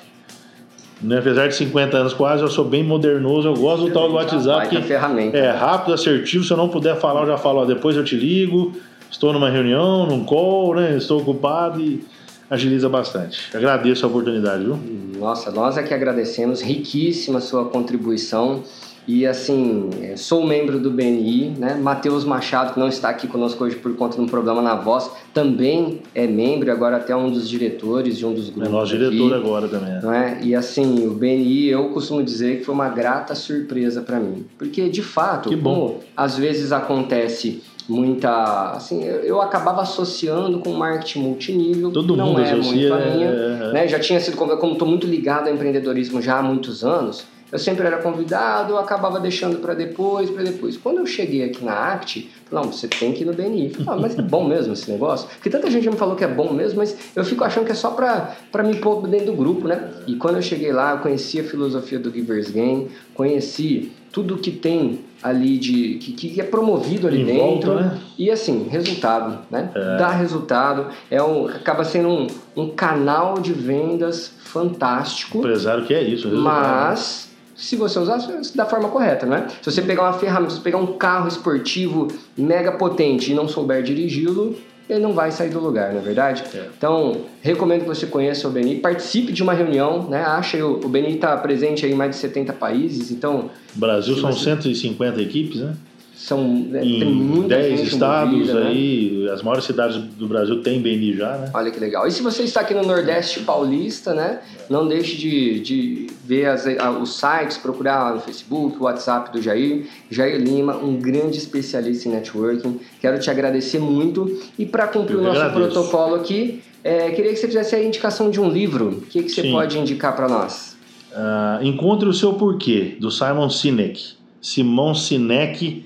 S2: Né? Apesar de 50 anos quase, eu sou bem modernoso, eu gosto do tal do WhatsApp. Que
S1: ferramenta.
S2: É rápido, assertivo. Se eu não puder falar, eu já falo, ó, depois eu te ligo. Estou numa reunião, num call, né? Estou ocupado e agiliza bastante. Agradeço a oportunidade, viu?
S1: Nossa, nós é que agradecemos. Riquíssima a sua contribuição. E assim, é, sou membro do BNI, né? Matheus Machado, que não está aqui conosco hoje por conta de um problema na voz, também é membro, agora até um dos diretores de um dos grupos.
S2: É nosso diretor agora também.
S1: É? E assim, o BNI, eu costumo dizer que foi uma grata surpresa para mim. Porque, de fato,
S2: que bom.
S1: às vezes acontece muita assim eu acabava associando com marketing multinível
S2: todo
S1: não
S2: mundo
S1: é
S2: associa,
S1: muito a minha é, é. né já tinha sido como estou muito ligado ao empreendedorismo já há muitos anos eu sempre era convidado, eu acabava deixando para depois, para depois. Quando eu cheguei aqui na ACT, não, você tem que ir no BNI. Falei, ah, mas é bom mesmo esse negócio? Porque tanta gente me falou que é bom mesmo, mas eu fico achando que é só para me pôr dentro do grupo, né? E quando eu cheguei lá, eu conheci a filosofia do Giver's Game, conheci tudo que tem ali de que, que é promovido ali dentro
S2: né?
S1: e assim resultado né
S2: É.
S1: dá resultado é um acaba sendo um, um canal de vendas fantástico
S2: Empresário que é isso, resultado.
S1: mas se você usar da forma correta, né? Se você pegar uma ferramenta, se você pegar um carro esportivo mega potente e não souber dirigi-lo, ele não vai sair do lugar, não é verdade?
S2: É.
S1: Então, recomendo que você conheça o BNI, participe de uma reunião, né? Acha aí, o o BNI está presente aí em mais de 70 países, então
S2: Brasil são
S1: você-
S2: 150 equipes, né?
S1: São é, tem
S2: Em
S1: muita
S2: 10
S1: gente
S2: estados
S1: né?
S2: aí, as maiores cidades do Brasil têm BNI já, né?
S1: Olha que legal. E se você está aqui no Nordeste Paulista, né? Não deixe de, de ver as- os sites, procurar lá no Facebook, o WhatsApp do Jair. Jair Lima, um grande especialista em networking. Quero te agradecer muito. E para cumprir
S2: Eu
S1: o nosso
S2: agradeço.
S1: protocolo aqui, é, queria que você fizesse a indicação de um livro. O que, que você
S2: Sim.
S1: pode indicar para nós?
S2: Ah, Encontre o seu porquê, do Simon Sinek. Simon Sinek,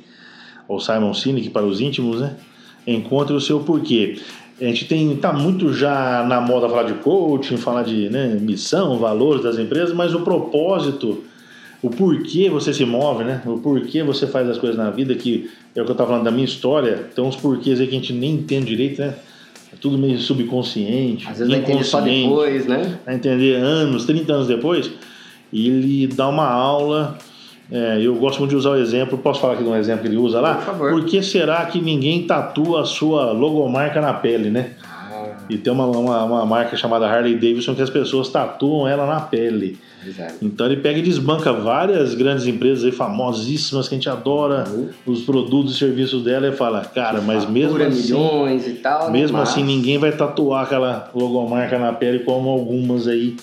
S2: ou Simon Sinek para os íntimos, né? Encontre o seu porquê. A gente tem tá muito já na moda falar de coaching, falar de né, missão, valores das empresas, mas o propósito, o porquê você se move, né? O porquê você faz as coisas na vida, que é o que eu estava falando da minha história, tem uns porquês aí que a gente nem entende direito, né? É tudo meio subconsciente,
S1: Às vezes vai entender só
S2: inconsciente
S1: depois, né?
S2: a entender anos, 30 anos depois, e ele dá uma aula. É, eu gosto muito de usar o exemplo, posso falar aqui de um exemplo que ele usa lá?
S1: Por favor.
S2: Por que será que ninguém tatua a sua logomarca na pele, né?
S1: Ah,
S2: E tem uma, uma, uma marca chamada Harley Davidson que as pessoas tatuam ela na pele.
S1: exato.
S2: Então ele pega e desbanca várias grandes empresas aí famosíssimas que a gente adora
S1: Uhum.
S2: os produtos e serviços dela e fala, cara, mas mesmo assim,
S1: milhões e tal.
S2: mesmo assim, ninguém vai tatuar aquela logomarca na pele como algumas aí.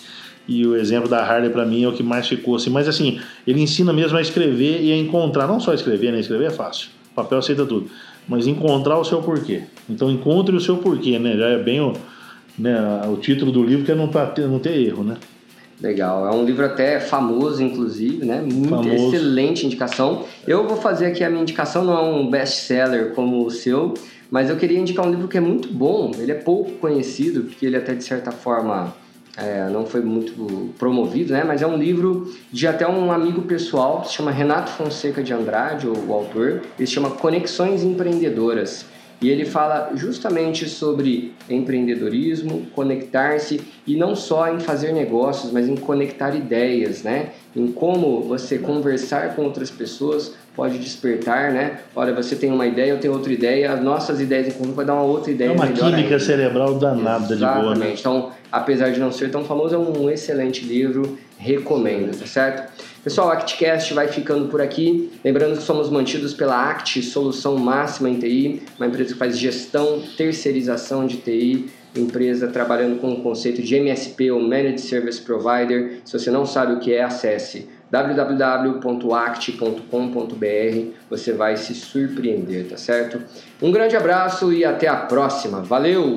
S2: E o exemplo da Harley para mim é o que mais ficou assim. Mas assim, ele ensina mesmo a escrever e a encontrar, não só escrever, né? Escrever é fácil. O papel aceita tudo. Mas encontrar o seu porquê. Então encontre o seu porquê, né? Já é bem o, né, o título do livro que é não, tá, não ter erro, né?
S1: Legal, é um livro até famoso, inclusive, né? Muito
S2: Famoso.
S1: excelente indicação. Eu vou fazer aqui a minha indicação, não é um best-seller como o seu, mas eu queria indicar um livro que é muito bom. Ele é pouco conhecido, porque ele até de certa forma é, não foi muito promovido, né? Mas é um livro de até um amigo pessoal, se chama Renato Fonseca de Andrade, o, o autor. Ele se chama Conexões Empreendedoras. E ele fala justamente sobre empreendedorismo, conectar-se e não só em fazer negócios, mas em conectar ideias, né? Em como você conversar com outras pessoas pode despertar, né? Olha, você tem uma ideia, eu tenho outra ideia, as nossas ideias em conjunto vai dar uma outra ideia
S2: É uma química
S1: ainda.
S2: cerebral danada de boa, né?
S1: Exatamente. Então, apesar de não ser tão famoso, é um excelente livro, recomendo, tá certo? Pessoal, o ActCast vai ficando por aqui. Lembrando que somos mantidos pela Act, solução máxima em TI, uma empresa que faz gestão, terceirização de TI, empresa trabalhando com o conceito de MSP ou Managed Service Provider. Se você não sabe o que é, acesse www.act.com.br. Você vai se surpreender, tá certo? Um grande abraço e até a próxima. Valeu!